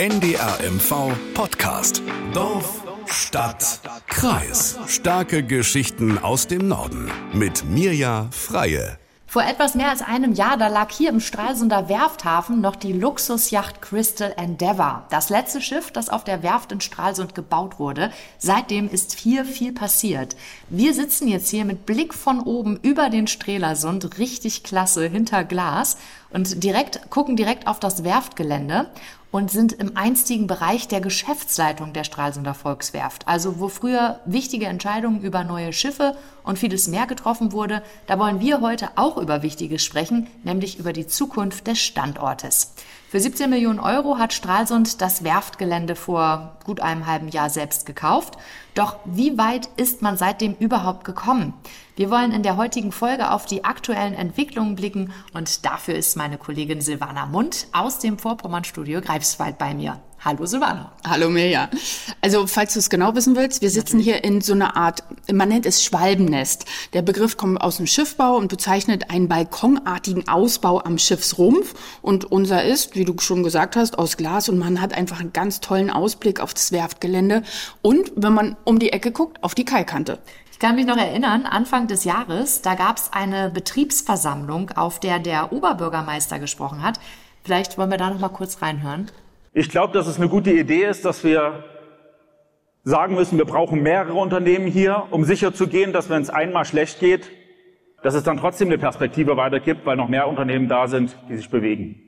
NDRMV Podcast. Dorf, Stadt, Kreis. Starke Geschichten aus dem Norden. Mit Mirja Freie. Vor etwas mehr als einem Jahr, da lag hier im Stralsunder Werfthafen noch die Luxusjacht Crystal Endeavour. Das letzte Schiff, das auf der Werft in Stralsund gebaut wurde. Seitdem ist viel, viel passiert. Wir sitzen jetzt hier mit Blick von oben über den Strelasund, richtig klasse, hinter Glas und direkt, gucken direkt auf das Werftgelände und sind im einstigen Bereich der Geschäftsleitung der Stralsunder Volkswerft. Also wo früher wichtige Entscheidungen über neue Schiffe und vieles mehr getroffen wurde, da wollen wir heute auch über Wichtiges sprechen, nämlich über die Zukunft des Standortes. Für 17 Millionen Euro hat Stralsund das Werftgelände vor gut einem halben Jahr selbst gekauft. Doch wie weit ist man seitdem überhaupt gekommen? Wir wollen in der heutigen Folge auf die aktuellen Entwicklungen blicken und dafür ist meine Kollegin Silvana Mund aus dem Vorpommern-Studio Greifswald bei mir. Hallo Silvana. Hallo Mirja. Also falls du es genau wissen willst, wir sitzen hier in so einer Art, man nennt es Schwalbennest. Der Begriff kommt aus dem Schiffbau und bezeichnet einen balkonartigen Ausbau am Schiffsrumpf. Und unser ist, wie du schon gesagt hast, aus Glas und man hat einfach einen ganz tollen Ausblick auf das Werftgelände und, wenn man um die Ecke guckt, auf die Kaikante. Ich kann mich noch erinnern, Anfang des Jahres, da gab es eine Betriebsversammlung, auf der der Oberbürgermeister gesprochen hat. Vielleicht wollen wir da noch mal kurz reinhören. Ich glaube, dass es eine gute Idee ist, dass wir sagen müssen, wir brauchen mehrere Unternehmen hier, um sicher zu gehen, dass wenn es einmal schlecht geht, dass es dann trotzdem eine Perspektive weiter gibt, weil noch mehr Unternehmen da sind, die sich bewegen.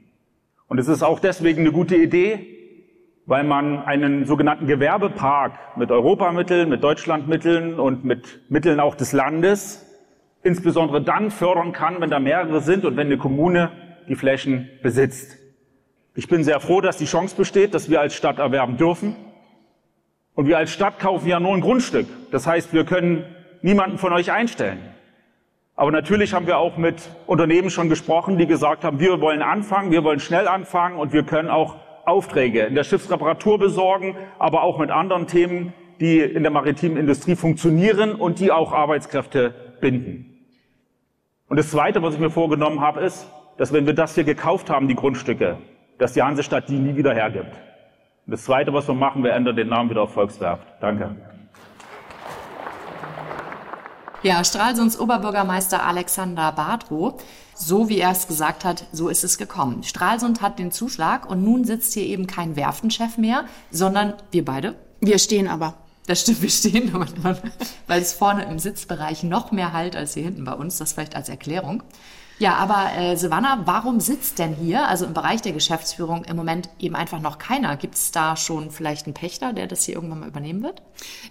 Und es ist auch deswegen eine gute Idee, weil man einen sogenannten Gewerbepark mit Europamitteln, mit Deutschlandmitteln und mit Mitteln auch des Landes insbesondere dann fördern kann, wenn da mehrere sind und wenn eine Kommune die Flächen besitzt. Ich bin sehr froh, dass die Chance besteht, dass wir als Stadt erwerben dürfen. Und wir als Stadt kaufen ja nur ein Grundstück. Das heißt, wir können niemanden von euch einstellen. Aber natürlich haben wir auch mit Unternehmen schon gesprochen, die gesagt haben, wir wollen anfangen, wir wollen schnell anfangen und wir können auch Aufträge in der Schiffsreparatur besorgen, aber auch mit anderen Themen, die in der maritimen Industrie funktionieren und die auch Arbeitskräfte binden. Und das Zweite, was ich mir vorgenommen habe, ist, dass wenn wir das hier gekauft haben, die Grundstücke, dass die Hansestadt die nie wieder hergibt. Und das Zweite, was wir machen, wir ändern den Namen wieder auf Volkswerft. Danke. Ja, Stralsunds Oberbürgermeister Alexander Badrow. So wie er es gesagt hat, so ist es gekommen. Stralsund hat den Zuschlag und nun sitzt hier eben kein Werftenchef mehr, sondern wir beide. Wir stehen aber. Das stimmt, wir stehen, weil es vorne im Sitzbereich noch mehr halt als hier hinten bei uns. Das vielleicht als Erklärung. Ja, aber äh, Silvana, warum sitzt denn hier, also im Bereich der Geschäftsführung, im Moment eben einfach noch keiner? Gibt es da schon vielleicht einen Pächter, der das hier irgendwann mal übernehmen wird?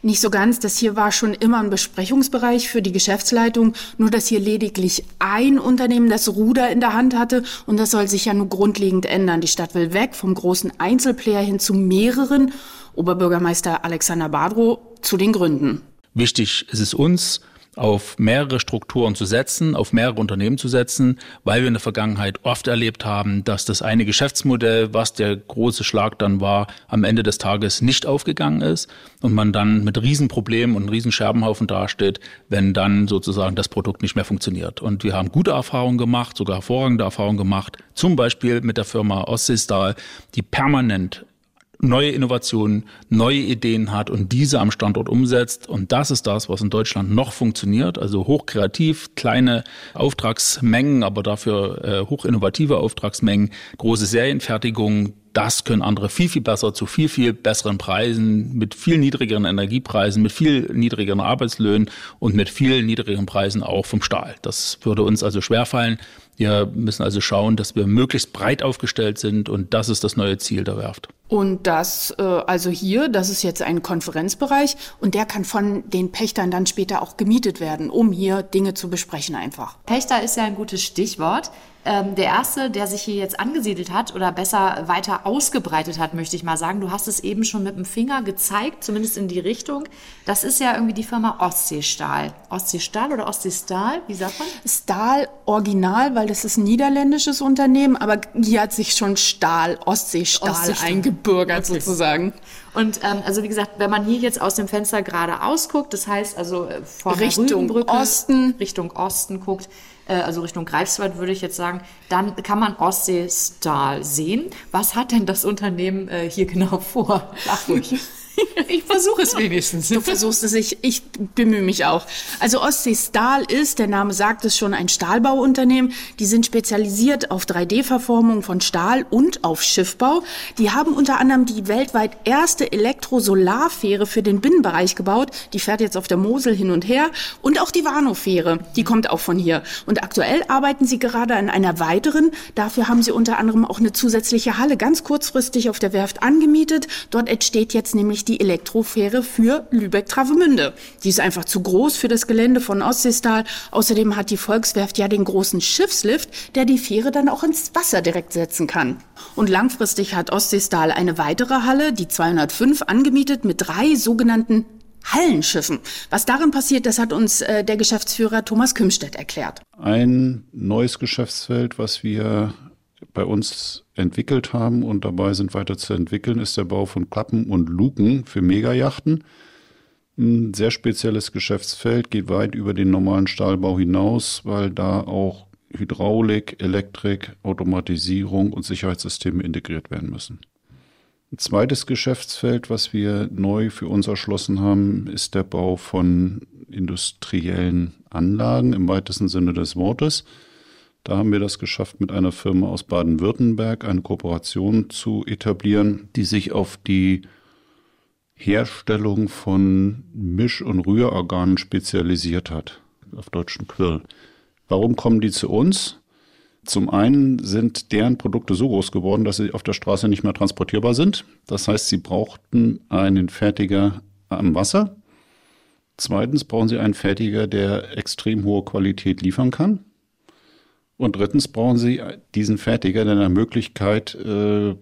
Nicht so ganz. Das hier war schon immer ein Besprechungsbereich für die Geschäftsleitung, nur dass hier lediglich ein Unternehmen das Ruder in der Hand hatte und das soll sich ja nur grundlegend ändern. Die Stadt will weg vom großen Einzelplayer hin zu mehreren. Oberbürgermeister Alexander Badrow zu den Gründen. Wichtig ist es uns, auf mehrere Strukturen zu setzen, auf mehrere Unternehmen zu setzen, weil wir in der Vergangenheit oft erlebt haben, dass das eine Geschäftsmodell, was der große Schlag dann war, am Ende des Tages nicht aufgegangen ist und man dann mit Riesenproblemen und Riesenscherbenhaufen dasteht, wenn dann sozusagen das Produkt nicht mehr funktioniert. Und wir haben gute Erfahrungen gemacht, sogar hervorragende Erfahrungen gemacht, zum Beispiel mit der Firma Ostseestahl, die permanent neue Innovationen, neue Ideen hat und diese am Standort umsetzt. Und das ist das, was in Deutschland noch funktioniert. Also hochkreativ, kleine Auftragsmengen, aber dafür äh, hochinnovative Auftragsmengen, große Serienfertigung, das können andere viel, viel besser zu viel, viel besseren Preisen, mit viel niedrigeren Energiepreisen, mit viel niedrigeren Arbeitslöhnen und mit viel niedrigeren Preisen auch vom Stahl. Das würde uns also schwerfallen. Wir müssen also schauen, dass wir möglichst breit aufgestellt sind und das ist das neue Ziel der Werft. Und das, äh, also hier, das ist jetzt ein Konferenzbereich und der kann von den Pächtern dann später auch gemietet werden, um hier Dinge zu besprechen einfach. Pächter ist ja ein gutes Stichwort. Ähm, der erste, der sich hier jetzt angesiedelt hat oder besser weiter ausgebreitet hat, möchte ich mal sagen. Du hast es eben schon mit dem Finger gezeigt, zumindest in die Richtung. Das ist ja irgendwie die Firma Ostseestahl. Ostseestahl oder Ostseestahl? Wie sagt man? Stahl Original, weil das ist ein niederländisches Unternehmen, aber hier hat sich schon Stahl, Ostseestahl, Ostseestahl. eingebürgert okay. sozusagen. Und ähm, also wie gesagt, wenn man hier jetzt aus dem Fenster gerade ausguckt, das heißt also äh, von Richtung Osten, Richtung Osten guckt, äh, also Richtung Greifswald würde ich jetzt sagen, dann kann man Ostseestahl sehen. Was hat denn das Unternehmen äh, hier genau vor? Lach ruhig. Ich versuche es wenigstens. Du versuchst es, ich, ich bemühe mich auch. Also Ostsee Stahl ist, der Name sagt es schon, ein Stahlbauunternehmen. Die sind spezialisiert auf 3D-Verformung von Stahl und auf Schiffbau. Die haben unter anderem die weltweit erste Elektrosolarfähre für den Binnenbereich gebaut. Die fährt jetzt auf der Mosel hin und her. Und auch die Warnow-Fähre, die kommt auch von hier. Und aktuell arbeiten sie gerade an einer weiteren. Dafür haben sie unter anderem auch eine zusätzliche Halle ganz kurzfristig auf der Werft angemietet. Dort entsteht jetzt nämlich die Elektrofähre für Lübeck-Travemünde. Die ist einfach zu groß für das Gelände von Ostseestahl. Außerdem hat die Volkswerft ja den großen Schiffslift, der die Fähre dann auch ins Wasser direkt setzen kann. Und langfristig hat Ostseestahl eine weitere Halle, die 205, angemietet mit drei sogenannten Hallenschiffen. Was darin passiert, das hat uns äh, der Geschäftsführer Thomas Kümstedt erklärt. Ein neues Geschäftsfeld, was wir bei uns entwickelt haben und dabei sind weiter zu entwickeln, ist der Bau von Klappen und Luken für Megajachten. Ein sehr spezielles Geschäftsfeld, geht weit über den normalen Stahlbau hinaus, weil da auch Hydraulik, Elektrik, Automatisierung und Sicherheitssysteme integriert werden müssen. Ein zweites Geschäftsfeld, was wir neu für uns erschlossen haben, ist der Bau von industriellen Anlagen im weitesten Sinne des Wortes. Da haben wir das geschafft, mit einer Firma aus Baden-Württemberg eine Kooperation zu etablieren, die sich auf die Herstellung von Misch- und Rührorganen spezialisiert hat, auf deutschen Quirl. Warum kommen die zu uns? Zum einen sind deren Produkte so groß geworden, dass sie auf der Straße nicht mehr transportierbar sind. Das heißt, sie brauchten einen Fertiger am Wasser. Zweitens brauchen sie einen Fertiger, der extrem hohe Qualität liefern kann. Und drittens brauchen Sie diesen Fertiger, der eine Möglichkeit äh,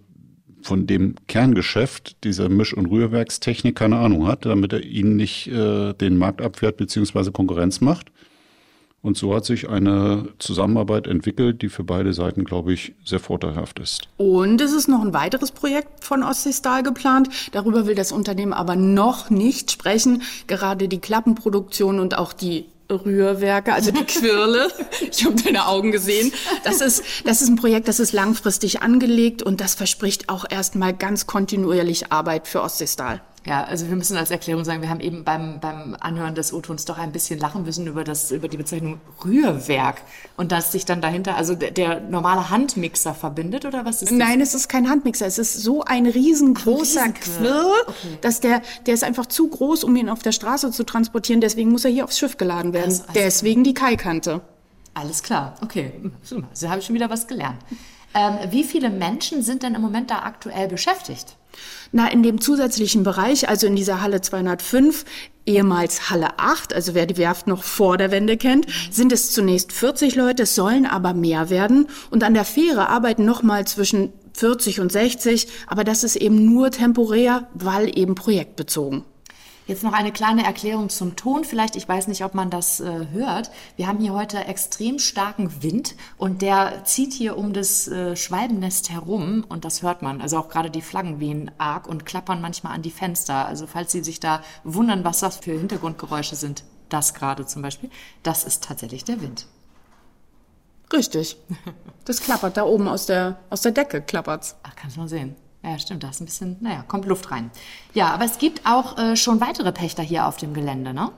von dem Kerngeschäft dieser Misch- und Rührwerkstechnik keine Ahnung hat, damit er Ihnen nicht äh, den Markt abfährt bzw. Konkurrenz macht. Und so hat sich eine Zusammenarbeit entwickelt, die für beide Seiten, glaube ich, sehr vorteilhaft ist. Und es ist noch ein weiteres Projekt von Ostsee Stahl geplant. Darüber will das Unternehmen aber noch nicht sprechen. Gerade die Klappenproduktion und auch die Rührwerke, also die Quirle. ich habe deine Augen gesehen. Das ist, das ist ein Projekt, das ist langfristig angelegt und das verspricht auch erstmal ganz kontinuierlich Arbeit für Ostseestahl. Ja, also wir müssen als Erklärung sagen, wir haben eben beim, beim Anhören des O-Tons doch ein bisschen lachen müssen über, das, über die Bezeichnung Rührwerk und dass sich dann dahinter, also der, der normale Handmixer verbindet oder was ist das? Nein, es ist kein Handmixer, es ist so ein riesengroßer Ach, Quirl, okay. dass der, der ist einfach zu groß, um ihn auf der Straße zu transportieren, deswegen muss er hier aufs Schiff geladen werden. Also, also deswegen die Kaikante. Alles klar, okay. So, habe ich schon wieder was gelernt. Ähm, wie viele Menschen sind denn im Moment da aktuell beschäftigt? Na, in dem zusätzlichen Bereich, also in dieser Halle 205, ehemals Halle 8, also wer die Werft noch vor der Wende kennt, sind es zunächst 40 Leute, es sollen aber mehr werden. Und an der Fähre arbeiten nochmal zwischen 40 und 60, aber das ist eben nur temporär, weil eben projektbezogen. Jetzt noch eine kleine Erklärung zum Ton. Vielleicht, ich weiß nicht, ob man das äh, hört. Wir haben hier heute extrem starken Wind und der zieht hier um das äh, Schwalbennest herum und das hört man. Also auch gerade die Flaggen wehen arg und klappern manchmal an die Fenster. Also falls Sie sich da wundern, was das für Hintergrundgeräusche sind, das gerade zum Beispiel, das ist tatsächlich der Wind. Richtig. Das klappert da oben aus der, aus der Decke, klappert's. Ach, kannst du mal sehen. Ja, stimmt, da ist ein bisschen, naja, kommt Luft rein. Ja, aber es gibt auch äh, schon weitere Pächter hier auf dem Gelände, ne?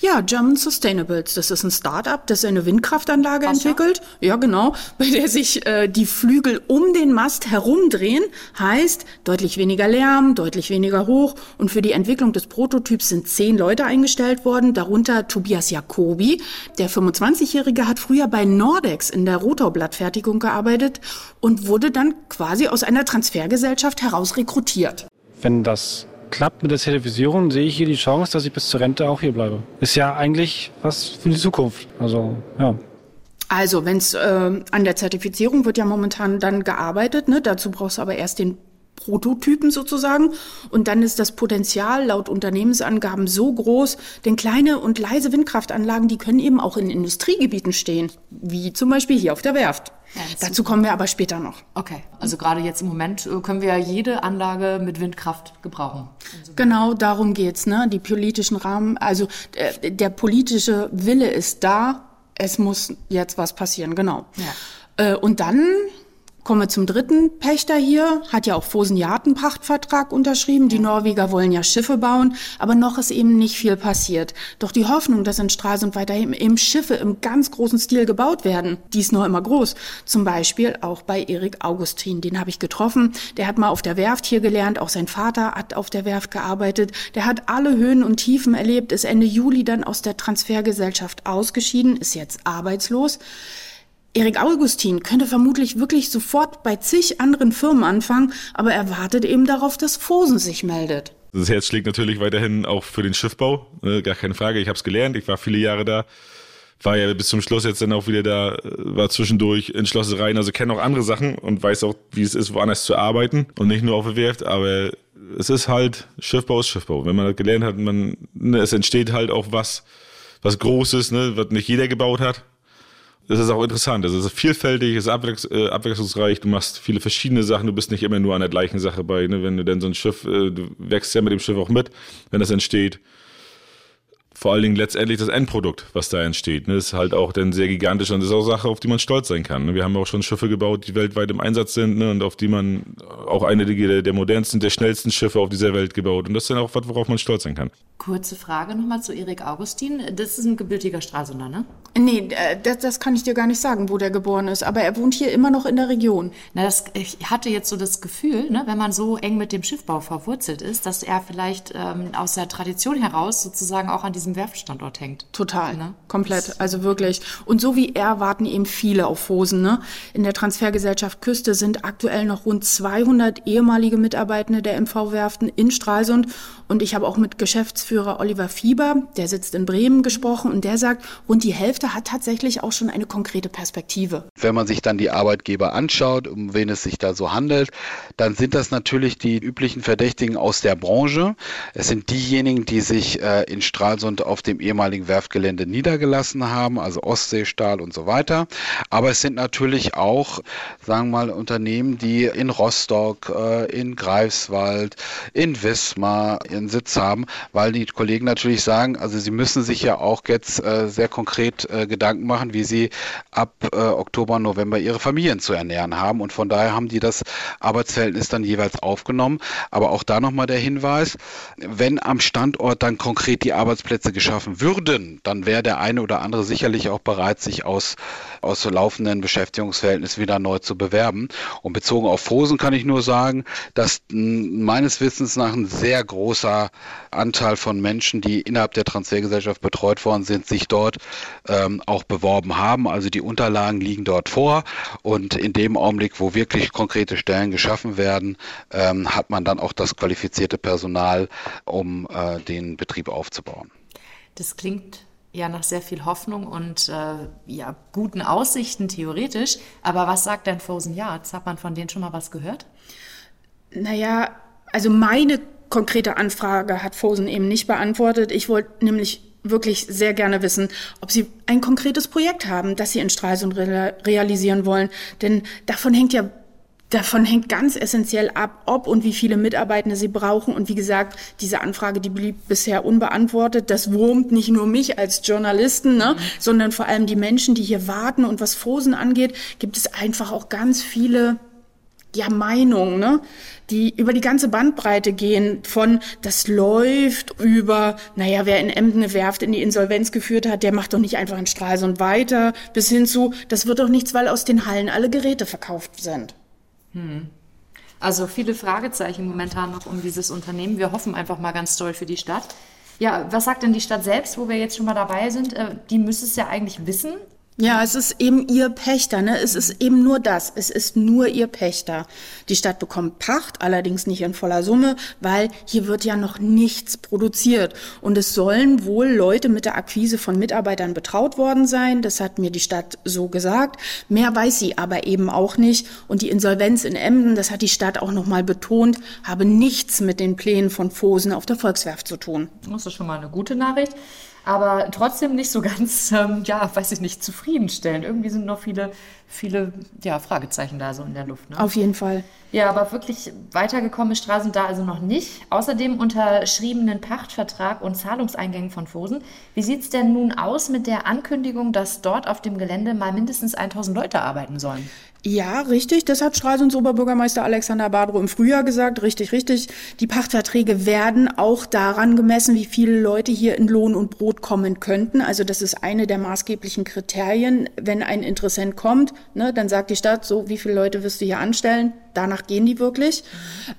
Ja, German Sustainables, das ist ein Start-up, das eine Windkraftanlage Ach, entwickelt. Ja? ja, genau, bei der sich äh, die Flügel um den Mast herumdrehen, heißt deutlich weniger Lärm, deutlich weniger hoch. Und für die Entwicklung des Prototyps sind zehn Leute eingestellt worden, darunter Tobias Jacobi. Der 25-Jährige hat früher bei Nordex in der Rotorblattfertigung gearbeitet und wurde dann quasi aus einer Transfergesellschaft heraus rekrutiert. Wenn das klappt mit der Zertifizierung, sehe ich hier die Chance, dass ich bis zur Rente auch hier bleibe. Ist ja eigentlich was für die Zukunft. Also, ja. Also, wenn es äh, an der Zertifizierung wird ja momentan dann gearbeitet, ne? Dazu brauchst du aber erst den Prototypen sozusagen. Und dann ist das Potenzial laut Unternehmensangaben so groß, denn kleine und leise Windkraftanlagen, die können eben auch in Industriegebieten stehen, wie zum Beispiel hier auf der Werft. Ja, Dazu kommen wir aber später noch. Okay, also gerade jetzt im Moment äh, können wir ja jede Anlage mit Windkraft gebrauchen. Genau, darum geht's. Ne? Die politischen Rahmen, also der, äh, der politische Wille ist da, es muss jetzt was passieren, genau. Ja. Äh, und dann Kommen wir zum dritten Pächter hier, hat ja auch Fosen Pachtvertrag unterschrieben. Die Norweger wollen ja Schiffe bauen, aber noch ist eben nicht viel passiert. Doch die Hoffnung, dass in Stralsund weiterhin eben Schiffe im ganz großen Stil gebaut werden, die ist noch immer groß. Zum Beispiel auch bei Erik Augustin, den habe ich getroffen. Der hat mal auf der Werft hier gelernt, auch sein Vater hat auf der Werft gearbeitet. Der hat alle Höhen und Tiefen erlebt, ist Ende Juli dann aus der Transfergesellschaft ausgeschieden, ist jetzt arbeitslos. Erik Augustin könnte vermutlich wirklich sofort bei zig anderen Firmen anfangen, aber er wartet eben darauf, dass Fosen sich meldet. Das Herz schlägt natürlich weiterhin auch für den Schiffbau, ne, gar keine Frage. Ich habe es gelernt, ich war viele Jahre da, war ja bis zum Schluss jetzt dann auch wieder da, war zwischendurch in Schlossereien, also kenne auch andere Sachen und weiß auch, wie es ist, woanders zu arbeiten und nicht nur auf der Werft, aber es ist halt, Schiffbau ist Schiffbau. Wenn man das gelernt hat, man, ne, es entsteht halt auch was, was Großes, ne, was nicht jeder gebaut hat das ist auch interessant. Das ist vielfältig, es ist abwechs äh, abwechslungsreich. Du machst viele verschiedene Sachen. Du bist nicht immer nur an der gleichen Sache bei. Ne? Wenn du dann so ein Schiff, äh, du wächst ja mit dem Schiff auch mit, wenn das entsteht vor allen Dingen letztendlich das Endprodukt, was da entsteht, ne, ist halt auch dann sehr gigantisch und ist auch Sache, auf die man stolz sein kann. Ne. Wir haben auch schon Schiffe gebaut, die weltweit im Einsatz sind ne, und auf die man auch eine der, der modernsten, der schnellsten Schiffe auf dieser Welt gebaut. Und das ist dann auch was, worauf man stolz sein kann. Kurze Frage nochmal zu Erik Augustin. Das ist ein gebürtiger Stralsunder, ne? Nee, äh, das, das kann ich dir gar nicht sagen, wo der geboren ist. Aber er wohnt hier immer noch in der Region. Na, das, ich hatte jetzt so das Gefühl, ne, wenn man so eng mit dem Schiffbau verwurzelt ist, dass er vielleicht ähm, aus der Tradition heraus sozusagen auch an diesem Werftstandort hängt. Total, ne? komplett, also wirklich. Und so wie er warten eben viele auf Fosen. Ne? In der Transfergesellschaft Küste sind aktuell noch rund 200 ehemalige Mitarbeitende der MV-Werften in Stralsund. Und ich habe auch mit Geschäftsführer Oliver Fieber, der sitzt in Bremen, gesprochen und der sagt, rund die Hälfte hat tatsächlich auch schon eine konkrete Perspektive. Wenn man sich dann die Arbeitgeber anschaut, um wen es sich da so handelt, dann sind das natürlich die üblichen Verdächtigen aus der Branche. Es sind diejenigen, die sich äh, in Stralsund auf dem ehemaligen Werftgelände niedergelassen haben, also Ostseestahl und so weiter. Aber es sind natürlich auch, sagen wir mal, Unternehmen, die in Rostock, äh, in Greifswald, in Wismar ihren Sitz haben, weil die Kollegen natürlich sagen, also sie müssen sich ja auch jetzt äh, sehr konkret äh, Gedanken machen, wie sie ab Oktober, November ihre Familien zu ernähren haben. Und von daher haben die das Arbeitsverhältnis dann jeweils aufgenommen. Aber auch da nochmal der Hinweis, wenn am Standort dann konkret die Arbeitsplätze geschaffen würden, dann wäre der eine oder andere sicherlich auch bereit, sich aus, aus laufenden Beschäftigungsverhältnissen wieder neu zu bewerben. Und bezogen auf Fosen kann ich nur sagen, dass meines Wissens nach ein sehr großer Anteil von Menschen, die innerhalb der Transfergesellschaft betreut worden sind, sich dort ähm, auch beworben haben. Also die Unterlagen liegen dort vor und in dem Augenblick, wo wirklich konkrete Stellen geschaffen werden, ähm, hat man dann auch das qualifizierte Personal, um äh, den Betrieb aufzubauen. Das klingt ja nach sehr viel Hoffnung und äh, ja, guten Aussichten theoretisch. Aber was sagt denn Frozen Yards? Hat man von denen schon mal was gehört? Naja, also meine konkrete Anfrage hat Fosen eben nicht beantwortet. Ich wollte nämlich wirklich sehr gerne wissen, ob Sie ein konkretes Projekt haben, das Sie in Stralsund realisieren wollen. Denn davon hängt ja Davon hängt ganz essentiell ab, ob und wie viele Mitarbeitende sie brauchen. Und wie gesagt, diese Anfrage, die blieb bisher unbeantwortet. Das wurmt nicht nur mich als Journalisten, ne, mhm. sondern vor allem die Menschen, die hier warten. Und was Fosen angeht, gibt es einfach auch ganz viele ja, Meinungen, ne? die über die ganze Bandbreite gehen, von das läuft über, naja, wer in Emden eine Werft in die Insolvenz geführt hat, der macht doch nicht einfach in Stralsund weiter, bis hin zu, das wird doch nichts, weil aus den Hallen alle Geräte verkauft sind. Hm. Also viele Fragezeichen momentan noch um dieses Unternehmen. Wir hoffen einfach mal ganz doll für die Stadt. Ja, was sagt denn die Stadt selbst, wo wir jetzt schon mal dabei sind? Äh, die müsste es ja eigentlich wissen. Ja, es ist eben ihr Pächter, ne? Es ist eben nur das. Es ist nur ihr Pächter. Die Stadt bekommt Pacht, allerdings nicht in voller Summe, weil hier wird ja noch nichts produziert. Und es sollen wohl Leute mit der Akquise von Mitarbeitern betraut worden sein. Das hat mir die Stadt so gesagt. Mehr weiß sie aber eben auch nicht. Und die Insolvenz in Emden, das hat die Stadt auch nochmal betont, habe nichts mit den Plänen von Fosen auf der Volkswerft zu tun. Das ist schon mal eine gute Nachricht. Aber trotzdem nicht so ganz, ähm, ja, weiß ich nicht, zufriedenstellend. Irgendwie sind noch viele, viele ja, Fragezeichen da so in der Luft. Ne? Auf jeden Fall. Ja, aber wirklich weitergekommen ist Stralsund da also noch nicht. Außerdem unterschriebenen Pachtvertrag und Zahlungseingängen von Fosen. Wie sieht es denn nun aus mit der Ankündigung, dass dort auf dem Gelände mal mindestens 1000 Leute arbeiten sollen? Ja, richtig. Das hat Stralsunds Oberbürgermeister Alexander Badro im Frühjahr gesagt. Richtig, richtig. Die Pachtverträge werden auch daran gemessen, wie viele Leute hier in Lohn und Brot kommen könnten. Also das ist eine der maßgeblichen Kriterien. Wenn ein Interessent kommt, ne, dann sagt die Stadt so, wie viele Leute wirst du hier anstellen? Danach gehen die wirklich.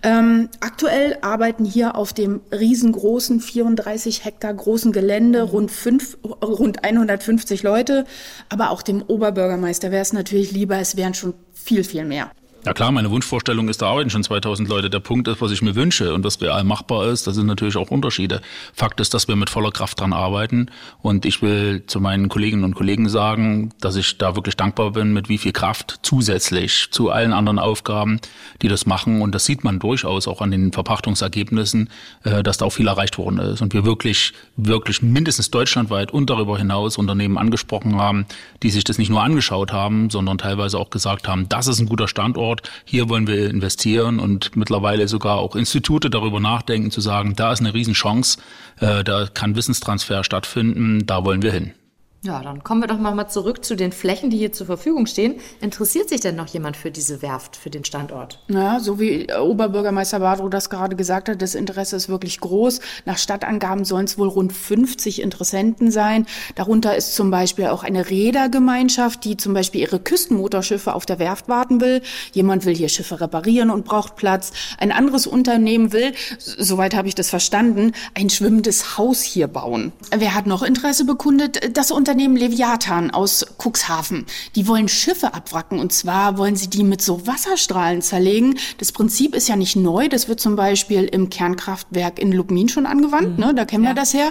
Ähm, aktuell arbeiten hier auf dem riesengroßen, 34 Hektar großen Gelände rund, fünf, rund 150 Leute. Aber auch dem Oberbürgermeister wäre es natürlich lieber, es wären schon viel, viel mehr. Ja klar, meine Wunschvorstellung ist, da arbeiten schon 2000 Leute. Der Punkt ist, was ich mir wünsche und was real machbar ist, das sind natürlich auch Unterschiede. Fakt ist, dass wir mit voller Kraft dran arbeiten und ich will zu meinen Kolleginnen und Kollegen sagen, dass ich da wirklich dankbar bin, mit wie viel Kraft zusätzlich zu allen anderen Aufgaben, die das machen und das sieht man durchaus auch an den Verpachtungsergebnissen, äh, dass da auch viel erreicht worden ist und wir wirklich, wirklich mindestens deutschlandweit und darüber hinaus Unternehmen angesprochen haben, die sich das nicht nur angeschaut haben, sondern teilweise auch gesagt haben, das ist ein guter Standort, Standort, hier wollen wir investieren und mittlerweile sogar auch Institute darüber nachdenken, zu sagen, da ist eine Riesenchance, äh, da kann Wissenstransfer stattfinden, da wollen wir hin. Ja, dann kommen wir doch mal zurück zu den Flächen, die hier zur Verfügung stehen. Interessiert sich denn noch jemand für diese Werft, für den Standort? Ja, so wie Oberbürgermeister Badro das gerade gesagt hat, das Interesse ist wirklich groß. Nach Stadtangaben sollen es wohl rund 50 Interessenten sein. Darunter ist zum Beispiel auch eine Rädergemeinschaft, die zum Beispiel ihre Küstenmotorschiffe auf der Werft warten will. Jemand will hier Schiffe reparieren und braucht Platz. Ein anderes Unternehmen will, soweit habe ich das verstanden, ein schwimmendes Haus hier bauen. Wer hat noch Interesse bekundet? Das Unternehmen Unternehmen Leviathan aus Cuxhaven. Die wollen Schiffe abwracken und zwar wollen sie die mit so Wasserstrahlen zerlegen. Das Prinzip ist ja nicht neu. Das wird zum Beispiel im Kernkraftwerk in Lubmin schon angewandt. Mhm. Ne? Da kennen ja. wir das her.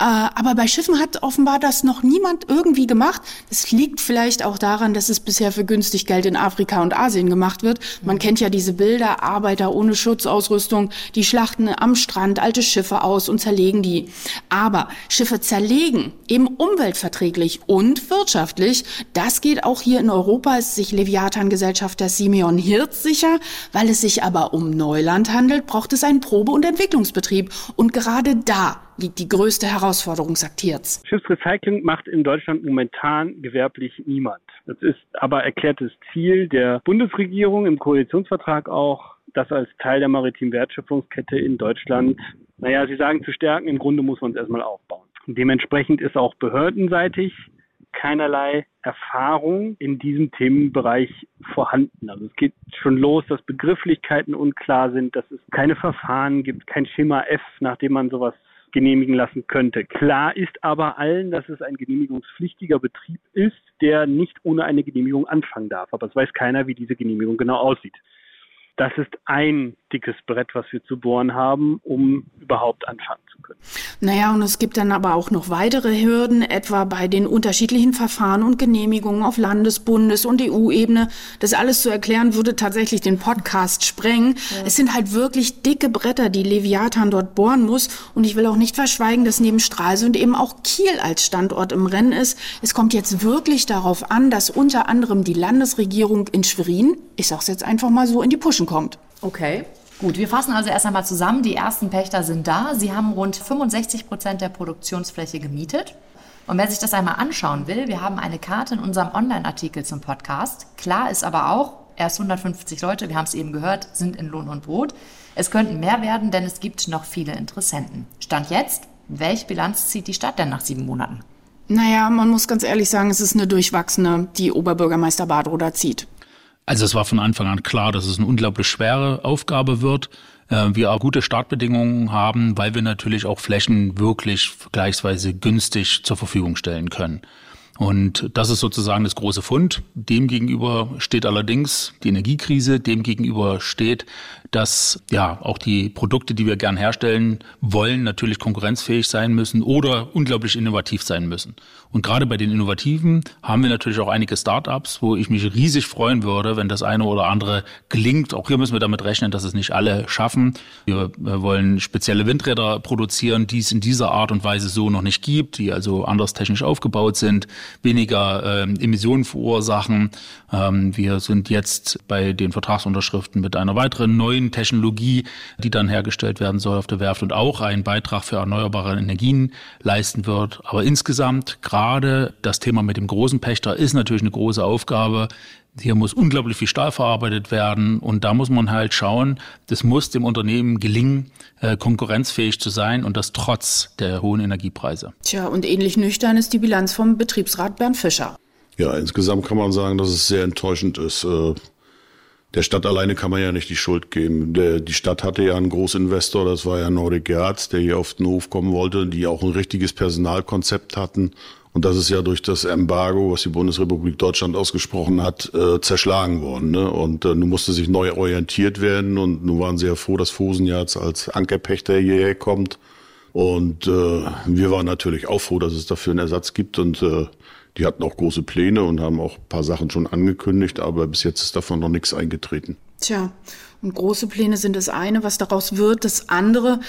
Äh, aber bei Schiffen hat offenbar das noch niemand irgendwie gemacht. Das liegt vielleicht auch daran, dass es bisher für günstig Geld in Afrika und Asien gemacht wird. Man mhm. kennt ja diese Bilder, Arbeiter ohne Schutzausrüstung, die schlachten am Strand alte Schiffe aus und zerlegen die. Aber Schiffe zerlegen, eben Umweltverträge umweltverträglich und wirtschaftlich. Das geht auch hier in Europa, ist sich Leviathan-Gesellschafter Simeon Hirz sicher. Weil es sich aber um Neuland handelt, braucht es einen Probe- und Entwicklungsbetrieb. Und gerade da liegt die größte Herausforderung, sagt Hirz. Schiffsrecycling macht in Deutschland momentan gewerblich niemand. Das ist aber erklärtes Ziel der Bundesregierung im Koalitionsvertrag auch, das als Teil der maritimen Wertschöpfungskette in Deutschland, naja, Sie sagen zu stärken, im Grunde muss man es erstmal aufbauen. Dementsprechend ist auch behördenseitig keinerlei Erfahrung in diesem Themenbereich vorhanden. Also es geht schon los, dass Begrifflichkeiten unklar sind, dass es keine Verfahren gibt, kein Schema F, nach dem man sowas genehmigen lassen könnte. Klar ist aber allen, dass es ein genehmigungspflichtiger Betrieb ist, der nicht ohne eine Genehmigung anfangen darf. Aber es weiß keiner, wie diese Genehmigung genau aussieht. Das ist ein dickes Brett, was wir zu bohren haben, um überhaupt anfangen können. Naja, und es gibt dann aber auch noch weitere Hürden, etwa bei den unterschiedlichen Verfahren und Genehmigungen auf Landes-, Bundes- und EU-Ebene. Das alles zu erklären, würde tatsächlich den Podcast sprengen. Ja. Es sind halt wirklich dicke Bretter, die Leviathan dort bohren muss. Und ich will auch nicht verschweigen, dass neben Stralsund eben auch Kiel als Standort im Rennen ist. Es kommt jetzt wirklich darauf an, dass unter anderem die Landesregierung in Schwerin, ich sag's jetzt einfach mal so, in die Puschen kommt. Okay. Gut, wir fassen also erst einmal zusammen. Die ersten Pächter sind da. Sie haben rund 65 Prozent der Produktionsfläche gemietet. Und wer sich das einmal anschauen will, wir haben eine Karte in unserem Online-Artikel zum Podcast. Klar ist aber auch, erst 150 Leute, wir haben es eben gehört, sind in Lohn und Brot. Es könnten mehr werden, denn es gibt noch viele Interessenten. Stand jetzt, welche Bilanz zieht die Stadt denn nach sieben Monaten? Naja, man muss ganz ehrlich sagen, es ist eine durchwachsene, die Oberbürgermeister Badro da zieht. Also es war von Anfang an klar, dass es eine unglaublich schwere Aufgabe wird. Äh, wir auch gute Startbedingungen haben, weil wir natürlich auch Flächen wirklich vergleichsweise günstig zur Verfügung stellen können. Und das ist sozusagen das große Fund. Demgegenüber steht allerdings die Energiekrise, demgegenüber steht dass ja auch die Produkte, die wir gern herstellen wollen, natürlich konkurrenzfähig sein müssen oder unglaublich innovativ sein müssen. Und gerade bei den Innovativen haben wir natürlich auch einige Startups, wo ich mich riesig freuen würde, wenn das eine oder andere gelingt. Auch hier müssen wir damit rechnen, dass es nicht alle schaffen. Wir wollen spezielle Windräder produzieren, die es in dieser Art und Weise so noch nicht gibt, die also anders technisch aufgebaut sind, weniger äh, Emissionen verursachen. Ähm, wir sind jetzt bei den Vertragsunterschriften mit einer weiteren neuen Technologie, die dann hergestellt werden soll auf der Werft und auch einen Beitrag für erneuerbare Energien leisten wird. Aber insgesamt gerade das Thema mit dem großen Pächter ist natürlich eine große Aufgabe. Hier muss unglaublich viel Stahl verarbeitet werden und da muss man halt schauen, das muss dem Unternehmen gelingen, äh, konkurrenzfähig zu sein und das trotz der hohen Energiepreise. Tja, und ähnlich nüchtern ist die Bilanz vom Betriebsrat Bernd Fischer. Ja, insgesamt kann man sagen, dass es sehr enttäuschend ist. Der Stadt alleine kann man ja nicht die Schuld geben. Der, die Stadt hatte ja einen Großinvestor, das war ja Nordic Yards, der hier auf den Hof kommen wollte, die auch ein richtiges Personalkonzept hatten und das ist ja durch das Embargo, was die Bundesrepublik Deutschland ausgesprochen hat, äh, zerschlagen worden. Ne? Und äh, nun musste sich neu orientiert werden. Und nun waren sie ja froh, dass Fosen jetzt als Ankerpächter hierher kommt. Und äh, wir waren natürlich auch froh, dass es dafür einen Ersatz gibt. Und äh, die hatten auch große Pläne und haben auch ein paar Sachen schon angekündigt. Aber bis jetzt ist davon noch nichts eingetreten. Tja, und große Pläne sind das eine, was daraus wird, das andere.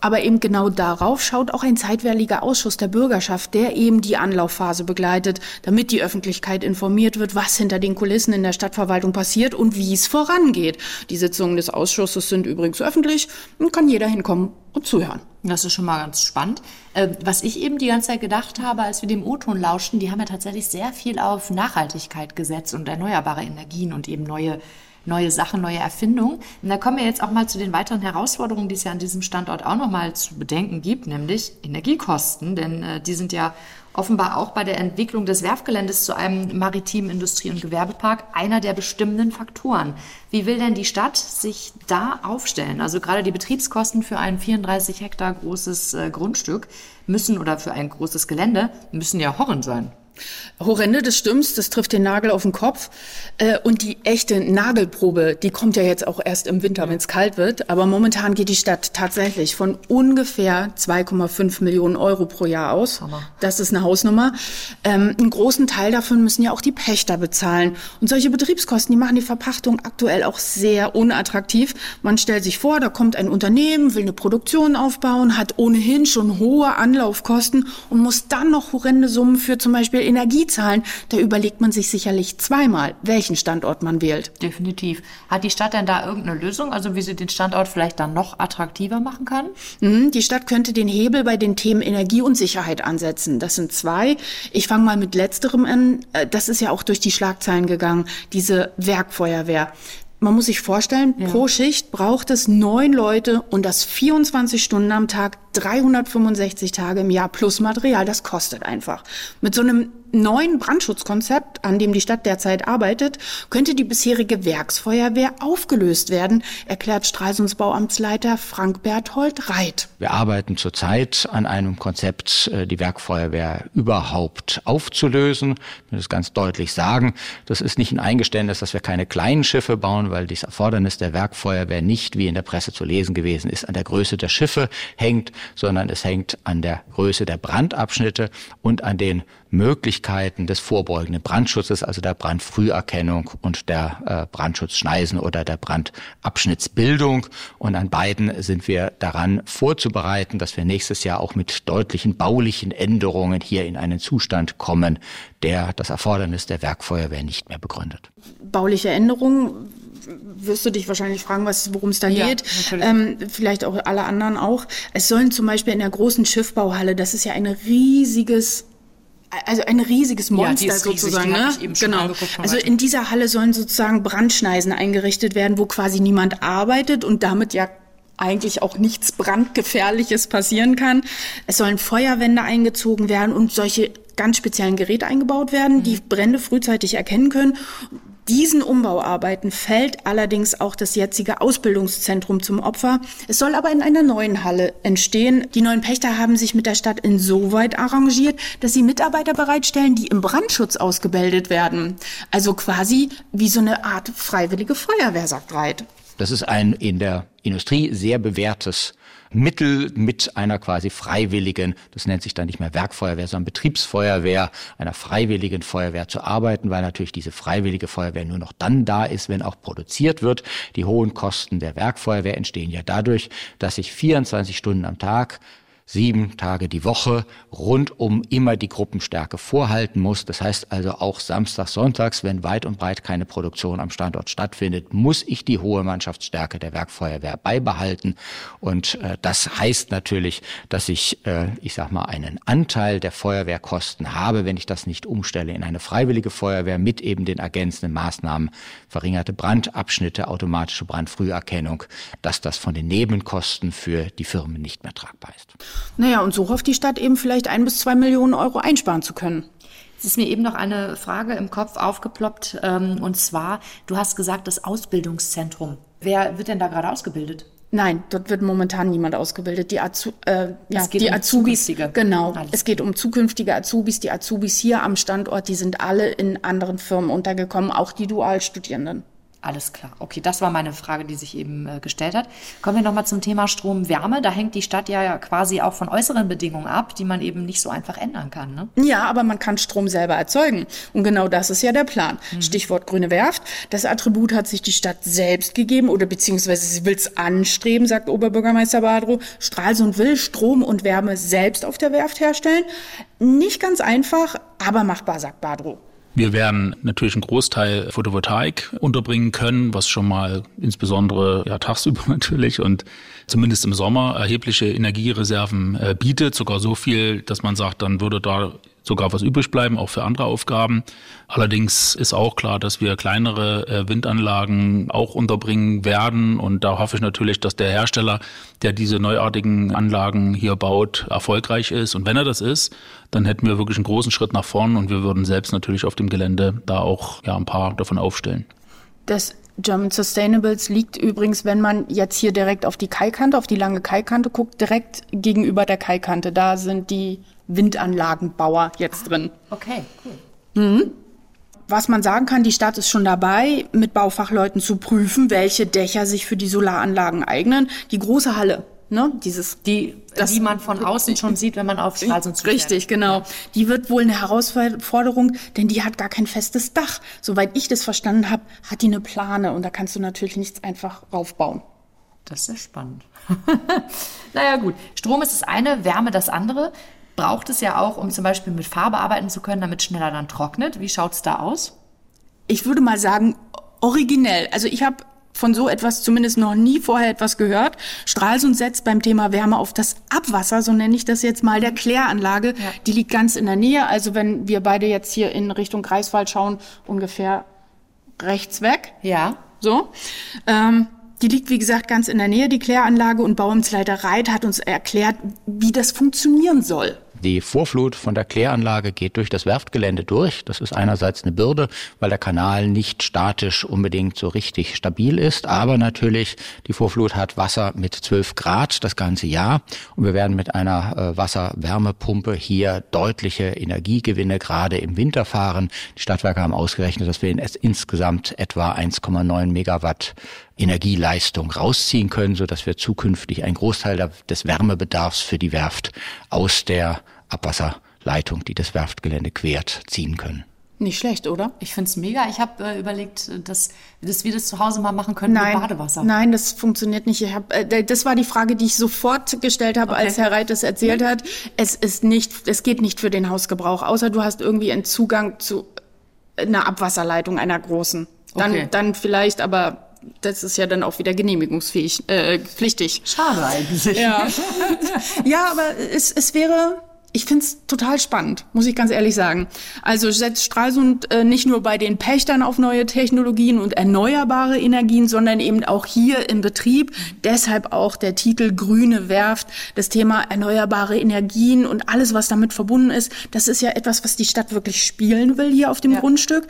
Aber eben genau darauf schaut auch ein zeitweiliger Ausschuss der Bürgerschaft, der eben die Anlaufphase begleitet, damit die Öffentlichkeit informiert wird, was hinter den Kulissen in der Stadtverwaltung passiert und wie es vorangeht. Die Sitzungen des Ausschusses sind übrigens öffentlich und kann jeder hinkommen und zuhören. Das ist schon mal ganz spannend. Äh, was ich eben die ganze Zeit gedacht habe, als wir dem O-Ton lauschten, die haben ja tatsächlich sehr viel auf Nachhaltigkeit gesetzt und erneuerbare Energien und eben neue neue Sachen, neue Erfindungen. Und da kommen wir jetzt auch mal zu den weiteren Herausforderungen, die es ja an diesem Standort auch nochmal zu bedenken gibt, nämlich Energiekosten, denn äh, die sind ja offenbar auch bei der Entwicklung des Werfgeländes zu einem maritimen Industrie- und Gewerbepark einer der bestimmenden Faktoren. Wie will denn die Stadt sich da aufstellen? Also gerade die Betriebskosten für ein 34 Hektar großes äh, Grundstück müssen oder für ein großes Gelände müssen ja horrend sein. Horrende, das stimmt, das trifft den Nagel auf den Kopf. Äh, und die echte Nagelprobe, die kommt ja jetzt auch erst im Winter, wenn es kalt wird. Aber momentan geht die Stadt tatsächlich von ungefähr 2,5 Millionen Euro pro Jahr aus. Hammer. Das ist eine Hausnummer. Ähm, einen großen Teil davon müssen ja auch die Pächter bezahlen. Und solche Betriebskosten, die machen die Verpachtung aktuell auch sehr unattraktiv. Man stellt sich vor, da kommt ein Unternehmen, will eine Produktion aufbauen, hat ohnehin schon hohe Anlaufkosten und muss dann noch horrende Summen für zum Beispiel Energie zahlen, da überlegt man sich sicherlich zweimal, welchen Standort man wählt. Definitiv. Hat die Stadt denn da irgendeine Lösung, also wie sie den Standort vielleicht dann noch attraktiver machen kann? Mhm, die Stadt könnte den Hebel bei den Themen Energie und Sicherheit ansetzen. Das sind zwei. Ich fange mal mit letzterem an. Äh, das ist ja auch durch die Schlagzeilen gegangen, diese Werkfeuerwehr man muss sich vorstellen, ja. pro Schicht braucht es neun Leute und das 24 Stunden am Tag, 365 Tage im Jahr plus Material. Das kostet einfach. Mit so einem neuen Brandschutzkonzept, an dem die Stadt derzeit arbeitet, könnte die bisherige Werksfeuerwehr aufgelöst werden, erklärt Stralsunds Bauamtsleiter Frank Berthold Reit. Wir arbeiten zurzeit an einem Konzept, äh, die Werkfeuerwehr überhaupt aufzulösen. Ich will das ganz deutlich sagen. Das ist nicht ein Eingeständnis, dass wir keine kleinen Schiffe bauen, weil das Erfordernis der Werkfeuerwehr nicht, wie in der Presse zu lesen gewesen ist, an der Größe der Schiffe hängt, sondern es hängt an der Größe der Brandabschnitte und an den Möglichkeiten des vorbeugenden Brandschutzes, also der Brandfrüherkennung und der äh, Brandschutzschneisen oder der Brandabschnittsbildung. Und an beiden sind wir daran vorzubereiten, dass wir nächstes Jahr auch mit deutlichen baulichen Änderungen hier in einen Zustand kommen, der das Erfordernis der Werkfeuerwehr nicht mehr begründet. Bauliche Änderungen wirst du dich wahrscheinlich fragen, was, worum es da ja, geht. Ähm, vielleicht auch alle anderen auch. Es sollen zum Beispiel in der großen Schiffbauhalle, das ist ja ein riesiges also ein riesiges Monster ja, sozusagen. Riesig, ne? genau. Also in dieser Halle sollen sozusagen Brandschneisen eingerichtet werden, wo quasi niemand arbeitet und damit ja eigentlich auch nichts brandgefährliches passieren kann. Es sollen Feuerwände eingezogen werden und solche ganz speziellen Geräte eingebaut werden, mhm. die Brände frühzeitig erkennen können. Diesen Umbauarbeiten fällt allerdings auch das jetzige Ausbildungszentrum zum Opfer. Es soll aber in einer neuen Halle entstehen. Die neuen Pächter haben sich mit der Stadt insoweit arrangiert, dass sie Mitarbeiter bereitstellen, die im Brandschutz ausgebildet werden. Also quasi wie so eine Art freiwillige Feuerwehr, sagt Reit. Das ist ein in der Industrie sehr bewährtes Mittel mit einer quasi freiwilligen, das nennt sich dann nicht mehr Werkfeuerwehr, sondern Betriebsfeuerwehr, einer freiwilligen Feuerwehr zu arbeiten, weil natürlich diese freiwillige Feuerwehr nur noch dann da ist, wenn auch produziert wird. Die hohen Kosten der Werkfeuerwehr entstehen ja dadurch, dass ich 24 Stunden am Tag sieben Tage die Woche rundum immer die Gruppenstärke vorhalten muss. Das heißt also auch samstags, sonntags, wenn weit und breit keine Produktion am Standort stattfindet, muss ich die hohe Mannschaftsstärke der Werkfeuerwehr beibehalten. Und äh, das heißt natürlich, dass ich, äh, ich sag mal, einen Anteil der Feuerwehrkosten habe, wenn ich das nicht umstelle in eine freiwillige Feuerwehr mit eben den ergänzenden Maßnahmen, verringerte Brandabschnitte, automatische Brandfrüherkennung, dass das von den Nebenkosten für die Firmen nicht mehr tragbar ist. Naja, und so hofft die Stadt eben vielleicht ein bis zwei Millionen Euro einsparen zu können. Es ist mir eben noch eine Frage im Kopf aufgeploppt, ähm, und zwar, du hast gesagt, das Ausbildungszentrum. Wer wird denn da gerade ausgebildet? Nein, dort wird momentan niemand ausgebildet. Die, Azu äh, ja, die um Azubis, zukünftige. genau. Alles Es geht um zukünftige Azubis. Die Azubis hier am Standort, die sind alle in anderen Firmen untergekommen, auch die Dualstudierenden. Alles klar. Okay, das war meine Frage, die sich eben äh, gestellt hat. Kommen wir nochmal zum Thema Strom, Wärme. Da hängt die Stadt ja quasi auch von äußeren Bedingungen ab, die man eben nicht so einfach ändern kann. Ne? Ja, aber man kann Strom selber erzeugen. Und genau das ist ja der Plan. Stichwort grüne Werft. Das Attribut hat sich die Stadt selbst gegeben oder beziehungsweise sie will es anstreben, sagt Oberbürgermeister Badro. Stralsund will Strom und Wärme selbst auf der Werft herstellen. Nicht ganz einfach, aber machbar, sagt Badro. Wir werden natürlich einen Großteil Photovoltaik unterbringen können, was schon mal insbesondere ja, tagsüber natürlich und zumindest im Sommer erhebliche Energiereserven äh, bietet. Sogar so viel, dass man sagt, dann würde da sogar was übrig bleiben, auch für andere Aufgaben. Allerdings ist auch klar, dass wir kleinere äh, Windanlagen auch unterbringen werden. Und da hoffe ich natürlich, dass der Hersteller, der diese neuartigen Anlagen hier baut, erfolgreich ist. Und wenn er das ist, dann hätten wir wirklich einen großen Schritt nach vorn und wir würden selbst natürlich auf dem Gelände da auch ja, ein paar davon aufstellen. Das German Sustainables liegt übrigens, wenn man jetzt hier direkt auf die Kaikante, auf die lange Kaikante guckt, direkt gegenüber der Kaikante. Da sind die Windanlagenbauer jetzt drin. Okay, cool. Mhm. Was man sagen kann, die Stadt ist schon dabei, mit Baufachleuten zu prüfen, welche Dächer sich für die Solaranlagen eignen. Die große Halle, ne, dieses, Die, die man von außen schon sieht, wenn man auf Stralsund zufährt. Richtig, genau. Die wird wohl eine Herausforderung, denn die hat gar kein festes Dach. Soweit ich das verstanden habe, hat die eine Plane und da kannst du natürlich nichts einfach raufbauen. Das ist ja spannend. naja, gut. Strom ist das eine, Wärme das andere. Braucht es ja auch, um zum Beispiel mit Farbe arbeiten zu können, damit schneller dann trocknet. Wie schaut's da aus? Ich würde mal sagen, originell. Also ich habe von so etwas zumindest noch nie vorher etwas gehört. Stralsund setzt beim Thema Wärme auf das Abwasser, so nenne ich das jetzt mal, der Kläranlage. Die liegt ganz in der Nähe. Also wenn wir beide jetzt hier in Richtung Greifswald schauen, ungefähr rechts weg. Ja. So. Ähm, die liegt, wie gesagt, ganz in der Nähe, die Kläranlage. Und Bauamtsleiter Reit hat uns erklärt, wie das funktionieren soll. Die Vorflut von der Kläranlage geht durch das Werftgelände durch. Das ist einerseits eine Bürde, weil der Kanal nicht statisch unbedingt so richtig stabil ist. Aber natürlich, die Vorflut hat Wasser mit 12 Grad das ganze Jahr. Und wir werden mit einer äh, Wasserwärmepumpe hier deutliche Energiegewinne gerade im Winter fahren. Die Stadtwerke haben ausgerechnet, dass wir in es insgesamt etwa 1,9 Megawatt Energieleistung rausziehen können, so dass wir zukünftig einen Großteil des Wärmebedarfs für die Werft aus der Abwasserleitung, die das Werftgelände quert, ziehen können. Nicht schlecht, oder? Ich find's mega. Ich habe äh, überlegt, dass, dass wir das zu Hause mal machen können Nein, mit Badewasser. nein, das funktioniert nicht. Ich hab, äh, das war die Frage, die ich sofort gestellt habe, als Herr Reit es erzählt hat. Es ist nicht, es geht nicht für den Hausgebrauch, außer du hast irgendwie einen Zugang zu einer Abwasserleitung einer großen. Dann, Okay. dann vielleicht, aber das ist ja dann auch wieder genehmigungsfähig, äh, pflichtig. Schade eigentlich. Ja, ja aber es, es wäre, ich find's total spannend, muss ich ganz ehrlich sagen. Also setzt Stralsund äh, nicht nur bei den Pächtern auf neue Technologien und erneuerbare Energien, sondern eben auch hier im Betrieb. Deshalb auch der Titel Grüne Werft, das Thema erneuerbare Energien und alles, was damit verbunden ist. Das ist ja etwas, was die Stadt wirklich spielen will hier auf dem Grundstück.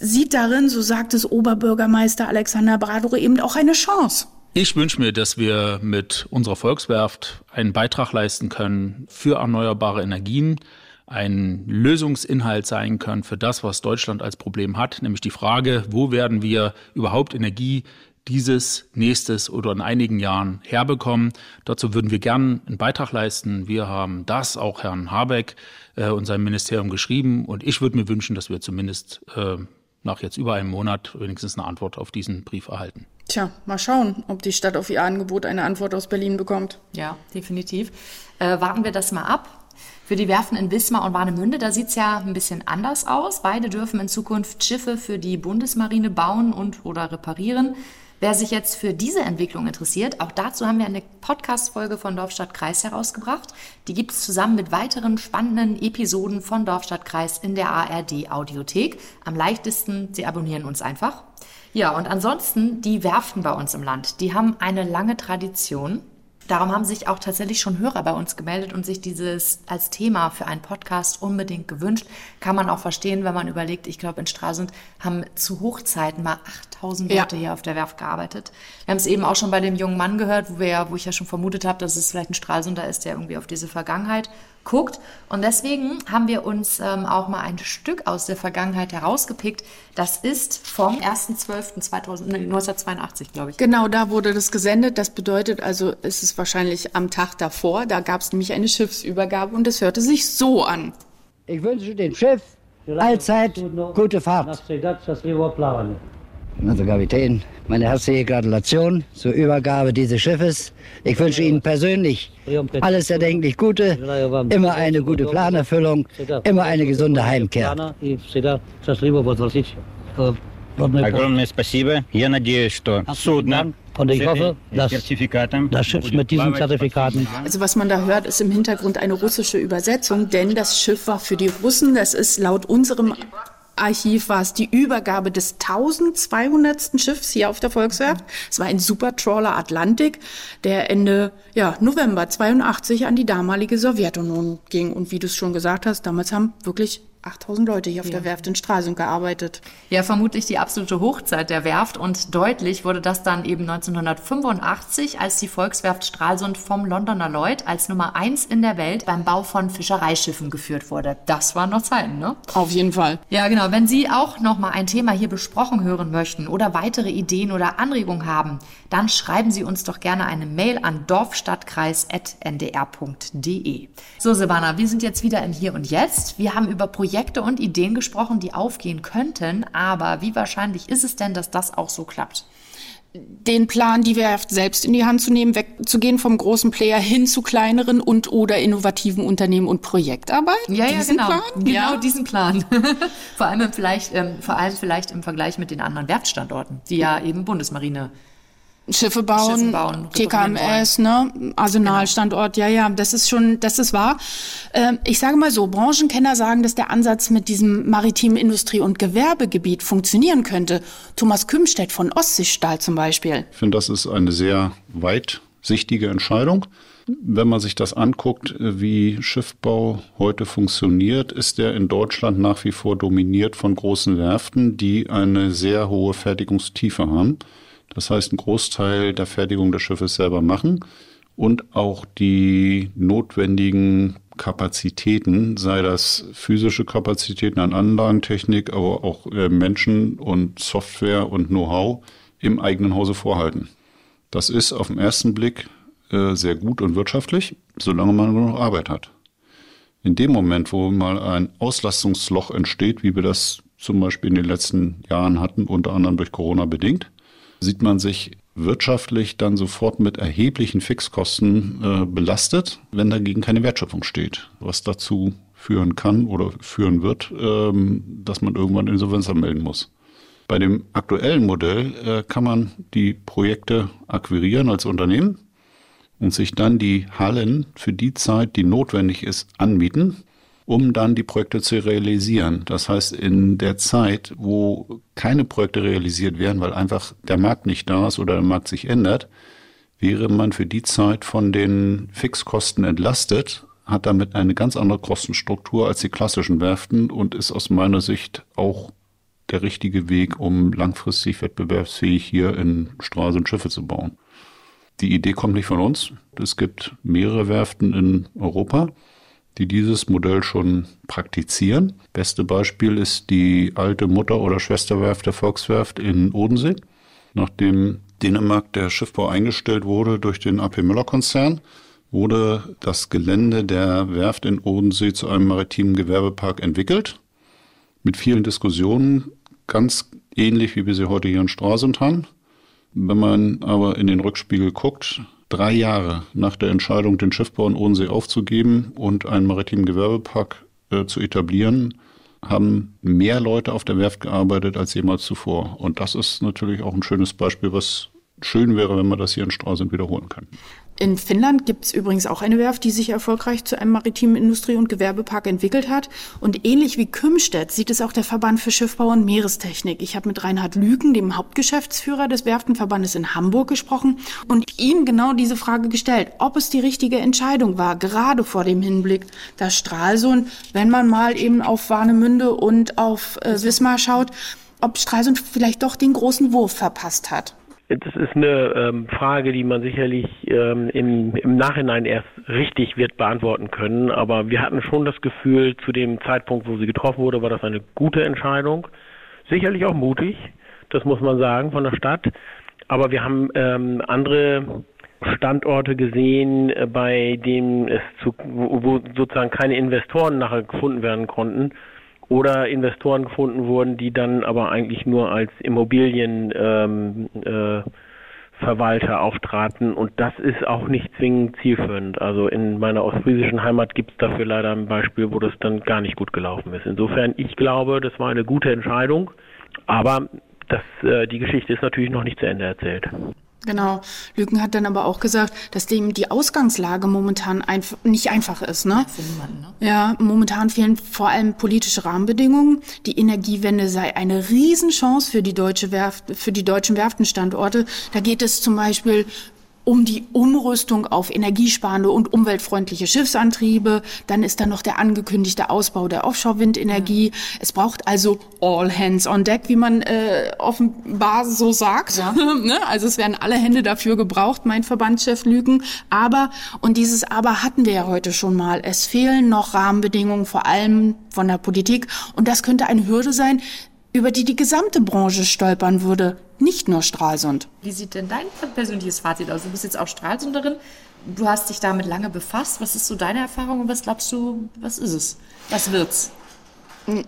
Sieht darin, so sagt es Oberbürgermeister Alexander Bradore, eben auch eine Chance. Ich wünsche mir, dass wir mit unserer Volkswerft einen Beitrag leisten können für erneuerbare Energien, ein Lösungsinhalt sein können für das, was Deutschland als Problem hat, nämlich die Frage, wo werden wir überhaupt Energie dieses, nächstes oder in einigen Jahren herbekommen. Dazu würden wir gern einen Beitrag leisten. Wir haben das auch Herrn Habeck äh, und seinem Ministerium geschrieben und ich würde mir wünschen, dass wir zumindest äh, nach jetzt über einem Monat wenigstens eine Antwort auf diesen Brief erhalten. Tja, mal schauen, ob die Stadt auf ihr Angebot eine Antwort aus Berlin bekommt. Ja, definitiv. Äh, warten wir das mal ab. Für die Werften in Wismar und Warnemünde, da sieht es ja ein bisschen anders aus. Beide dürfen in Zukunft Schiffe für die Bundesmarine bauen und oder reparieren. Wer sich jetzt für diese Entwicklung interessiert, auch dazu haben wir eine Podcast-Folge von Dorfstadt Kreis herausgebracht. Die gibt es zusammen mit weiteren spannenden Episoden von Dorfstadt Kreis in der ARD Audiothek. Am leichtesten, Sie abonnieren uns einfach. Ja, und ansonsten die Werften bei uns im Land, die haben eine lange Tradition. Darum haben sich auch tatsächlich schon Hörer bei uns gemeldet und sich dieses als Thema für einen Podcast unbedingt gewünscht. Kann man auch verstehen, wenn man überlegt, ich glaube, in Stralsund haben zu Hochzeiten mal 8000 Leute ja. hier auf der Werft gearbeitet. Wir haben es eben auch schon bei dem jungen Mann gehört, wo, wir ja, wo ich ja schon vermutet habe, dass es vielleicht ein Stralsunder ist, der irgendwie auf diese Vergangenheit guckt. Und deswegen haben wir uns ähm, auch mal ein Stück aus der Vergangenheit herausgepickt. Das ist vom 1.12.1982, glaube ich. Genau, da wurde das gesendet. Das bedeutet also, es ist wahrscheinlich am Tag davor. Da gab es nämlich eine Schiffsübergabe und es hörte sich so an. Ich wünsche dem Schiff allzeit gute Fahrt. Also Kapitän, meine herzliche Gratulation zur Übergabe dieses Schiffes. Ich wünsche Ihnen persönlich alles erdenklich Gute, immer eine gute Planerfüllung, immer eine gesunde Heimkehr. Огромное спасибо. Я надеюсь, что судно und ich hoffe, dass das Schiff mit diesen Zertifikaten. Also was man da hört, ist im Hintergrund eine russische Übersetzung, denn das Schiff war für die Russen. Das ist laut unserem Archiv war es die Übergabe des 1200. Schiffs hier auf der Volkswerft. Es war ein Supertrawler Atlantik, der Ende ja, November 82 an die damalige Sowjetunion ging. Und wie du es schon gesagt hast, damals haben wirklich 8000 Leute hier auf ja. der Werft in Stralsund gearbeitet. Ja, vermutlich die absolute Hochzeit der Werft und deutlich wurde das dann eben 1985, als die Volkswerft Stralsund vom Londoner Lloyd als Nummer eins in der Welt beim Bau von Fischereischiffen geführt wurde. Das waren noch Zeiten, ne? Auf jeden Fall. Ja, genau. Wenn Sie auch noch mal ein Thema hier besprochen hören möchten oder weitere Ideen oder Anregungen haben, dann schreiben Sie uns doch gerne eine Mail an dorfstadtkreis.ndr.de. So, Silvana, wir sind jetzt wieder im Hier und Jetzt. Wir haben über Projekte und Ideen gesprochen, die aufgehen könnten. Aber wie wahrscheinlich ist es denn, dass das auch so klappt? den Plan, die Werft selbst in die Hand zu nehmen, wegzugehen vom großen Player hin zu kleineren und oder innovativen Unternehmen und Projektarbeit? Ja, ja, genau. Plan? Genau ja. diesen Plan. vor allem vielleicht, ähm, vor allem vielleicht im Vergleich mit den anderen Werftstandorten, die ja eben Bundesmarine Schiffe bauen, Schiffe bauen TKMS, ne, Arsenalstandort, genau. ja, ja, das ist schon, das ist wahr. Ähm, ich sage mal so, Branchenkenner sagen, dass der Ansatz mit diesem maritimen Industrie- und Gewerbegebiet funktionieren könnte. Thomas Kümstedt von Ostseestahl zum Beispiel. Ich finde, das ist eine sehr weitsichtige Entscheidung. Wenn man sich das anguckt, wie Schiffbau heute funktioniert, ist er in Deutschland nach wie vor dominiert von großen Werften, die eine sehr hohe Fertigungstiefe haben. Das heißt, einen Großteil der Fertigung des Schiffes selber machen und auch die notwendigen Kapazitäten, sei das physische Kapazitäten an Anlagentechnik, aber auch äh, Menschen und Software und Know-how im eigenen Hause vorhalten. Das ist auf den ersten Blick äh, sehr gut und wirtschaftlich, solange man nur noch Arbeit hat. In dem Moment, wo mal ein Auslastungsloch entsteht, wie wir das zum Beispiel in den letzten Jahren hatten, unter anderem durch Corona bedingt, sieht man sich wirtschaftlich dann sofort mit erheblichen Fixkosten äh, belastet, wenn dagegen keine Wertschöpfung steht, was dazu führen kann oder führen wird, ähm, dass man irgendwann Insolvenz anmelden muss. Bei dem aktuellen Modell äh, kann man die Projekte akquirieren als Unternehmen und sich dann die Hallen für die Zeit, die notwendig ist, anmieten um dann die Projekte zu realisieren. Das heißt, in der Zeit, wo keine Projekte realisiert werden, weil einfach der Markt nicht da ist oder der Markt sich ändert, wäre man für die Zeit von den Fixkosten entlastet, hat damit eine ganz andere Kostenstruktur als die klassischen Werften und ist aus meiner Sicht auch der richtige Weg, um langfristig wettbewerbsfähig hier in Straßen Schiffe zu bauen. Die Idee kommt nicht von uns. Es gibt mehrere Werften in Europa die dieses Modell schon praktizieren. Beste Beispiel ist die alte Mutter- oder Schwesterwerft der Volkswerft in Odensee. Nachdem Dänemark der Schiffbau eingestellt wurde durch den AP Müller-Konzern, wurde das Gelände der Werft in Odensee zu einem maritimen Gewerbepark entwickelt. Mit vielen Diskussionen, ganz ähnlich wie wir sie heute hier in Stralsund haben. Wenn man aber in den Rückspiegel guckt, drei Jahre nach der Entscheidung, den Schiffbau in Odensee aufzugeben und einen maritimen Gewerbepark äh, zu etablieren, haben mehr Leute auf der Werft gearbeitet als jemals zuvor. Und das ist natürlich auch ein schönes Beispiel, was schön wäre, wenn man das hier in Stralsund wiederholen kann. In Finnland gibt es übrigens auch eine Werft, die sich erfolgreich zu einem maritimen Industrie- und Gewerbepark entwickelt hat. Und ähnlich wie Kümstedt sieht es auch der Verband für Schiffbau und Meerestechnik. Ich habe mit Reinhard Lügen, dem Hauptgeschäftsführer des Werftenverbandes in Hamburg, gesprochen und ihm genau diese Frage gestellt, ob es die richtige Entscheidung war, gerade vor dem Hinblick, dass Stralsund, wenn man mal eben auf Warnemünde und auf äh, Wismar schaut, ob Stralsund vielleicht doch den großen Wurf verpasst hat. Das ist eine ähm, Frage, die man sicherlich ähm, im, im Nachhinein erst richtig wird beantworten können. Aber wir hatten schon das Gefühl, zu dem Zeitpunkt, wo sie getroffen wurde, war das eine gute Entscheidung. Sicherlich auch mutig, das muss man sagen, von der Stadt. Aber wir haben ähm, andere Standorte gesehen, äh, bei denen es zu, wo, wo sozusagen keine Investoren nachher gefunden werden konnten oder Investoren gefunden wurden, die dann aber eigentlich nur als Immobilienverwalter ähm, äh, auftraten und das ist auch nicht zwingend zielführend. Also in meiner ostfriesischen Heimat gibt es dafür leider ein Beispiel, wo das dann gar nicht gut gelaufen ist. Insofern, ich glaube, das war eine gute Entscheidung, aber das, äh, die Geschichte ist natürlich noch nicht zu Ende erzählt. Genau. Lügen hat dann aber auch gesagt, dass dem die Ausgangslage momentan einf nicht einfach ist. Ne? Für niemanden, ne? Ja, momentan fehlen vor allem politische Rahmenbedingungen. Die Energiewende sei eine Riesenchance für die deutsche Werft, für die deutschen Werftenstandorte. Da geht es zum Beispiel um die Umrüstung auf energiesparende und umweltfreundliche Schiffsantriebe. Dann ist da noch der angekündigte Ausbau der Offshore-Windenergie. Ja. Es braucht also all hands on deck, wie man äh, offenbar so sagt. Ja. Ne? also es werden alle Hände dafür gebraucht, mein Verbandschef Lügen. Aber, und dieses Aber hatten wir ja heute schon mal, es fehlen noch Rahmenbedingungen, vor allem von der Politik. Und das könnte eine Hürde sein, über die die gesamte Branche stolpern würde, nicht nur Stralsund. Wie sieht denn dein persönliches Fazit aus? Du bist jetzt auch Stralsunderin. Du hast dich damit lange befasst. Was ist so deine Erfahrung und was glaubst du, was ist es? Was wird's?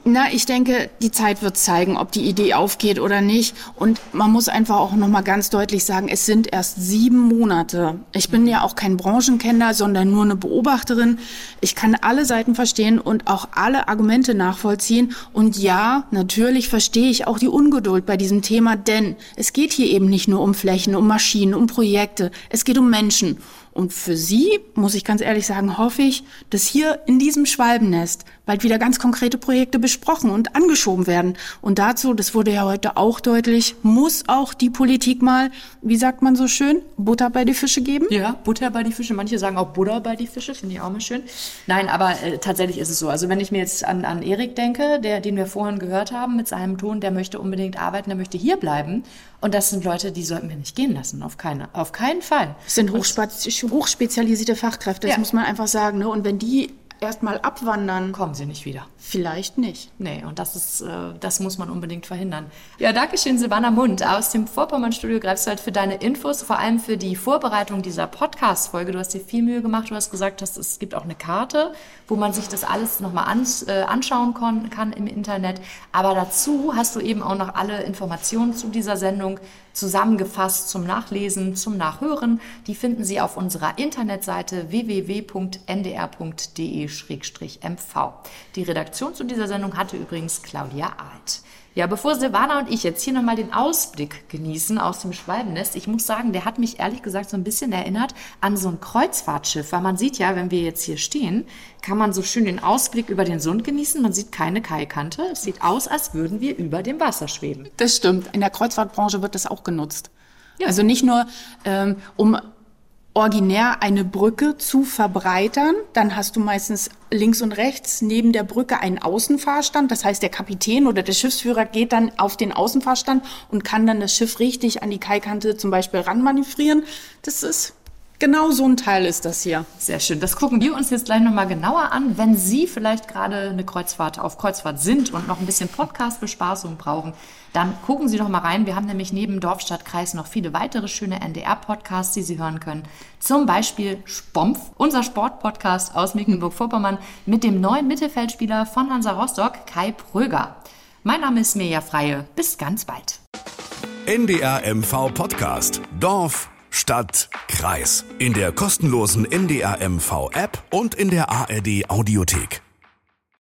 Na, ich denke, die Zeit wird zeigen, ob die Idee aufgeht oder nicht. Und man muss einfach auch noch mal ganz deutlich sagen, es sind erst sieben Monate. Ich bin ja auch kein Branchenkenner, sondern nur eine Beobachterin. Ich kann alle Seiten verstehen und auch alle Argumente nachvollziehen. Und ja, natürlich verstehe ich auch die Ungeduld bei diesem Thema, denn es geht hier eben nicht nur um Flächen, um Maschinen, um Projekte. Es geht um Menschen. Und für Sie, muss ich ganz ehrlich sagen, hoffe ich, dass hier in diesem Schwalbennest bald wieder ganz konkrete Projekte besprochen und angeschoben werden. Und dazu, das wurde ja heute auch deutlich, muss auch die Politik mal, wie sagt man so schön, Butter bei die Fische geben? Ja, Butter bei die Fische. Manche sagen auch Butter bei die Fische, finde ich auch mal schön. Nein, aber äh, tatsächlich ist es so. Also wenn ich mir jetzt an, an Erik denke, der, den wir vorhin gehört haben mit seinem Ton, der möchte unbedingt arbeiten, der möchte hier bleiben. Und das sind Leute, die sollten wir nicht gehen lassen, auf, keine, auf keinen Fall. Das sind hochspezialisierte Fachkräfte, das ja. muss man einfach sagen. Ne? Und wenn die erstmal abwandern, kommen sie nicht wieder. Vielleicht nicht. Nee, und das ist, äh, das muss man unbedingt verhindern. Ja, danke schön, Silvana Mund aus dem Vorpommern-Studio Greifswald für deine Infos, vor allem für die Vorbereitung dieser Podcast-Folge. Du hast dir viel Mühe gemacht. Du hast gesagt, dass es gibt auch eine Karte, wo man sich das alles nochmal an, äh, anschauen kann, kann im Internet. Aber dazu hast du eben auch noch alle Informationen zu dieser Sendung zusammengefasst zum Nachlesen, zum Nachhören. Die finden Sie auf unserer Internetseite www.ndr.de-mv. Die Redaktion zu dieser Sendung hatte übrigens Claudia Alt. Ja, bevor Silvana und ich jetzt hier nochmal den Ausblick genießen aus dem Schwalbennest, ich muss sagen, der hat mich ehrlich gesagt so ein bisschen erinnert an so ein Kreuzfahrtschiff, weil man sieht ja, wenn wir jetzt hier stehen, kann man so schön den Ausblick über den Sund genießen. Man sieht keine Kaikante. Es sieht aus, als würden wir über dem Wasser schweben. Das stimmt. In der Kreuzfahrtbranche wird das auch genutzt. Ja. Also nicht nur, ähm, um originär eine Brücke zu verbreitern. Dann hast du meistens links und rechts neben der Brücke einen Außenfahrstand. Das heißt, der Kapitän oder der Schiffsführer geht dann auf den Außenfahrstand und kann dann das Schiff richtig an die Kaikante zum Beispiel ranmanövrieren. Das ist Genau so ein Teil ist das hier. Sehr schön. Das gucken wir uns jetzt gleich nochmal genauer an. Wenn Sie vielleicht gerade eine Kreuzfahrt auf Kreuzfahrt sind und noch ein bisschen Podcast-Bespaßung brauchen, dann gucken Sie doch mal rein. Wir haben nämlich neben Dorf, Stadt, Kreis noch viele weitere schöne NDR-Podcasts, die Sie hören können. Zum Beispiel Spompf, unser Sportpodcast aus Mecklenburg-Vorpommern mit dem neuen Mittelfeldspieler von Hansa Rostock, Kai Pröger. Mein Name ist Mirja Freie. Bis ganz bald. NDR MV Podcast. Dorf, Stadt, Kreis. In der kostenlosen NDR MV App und in der ARD Audiothek.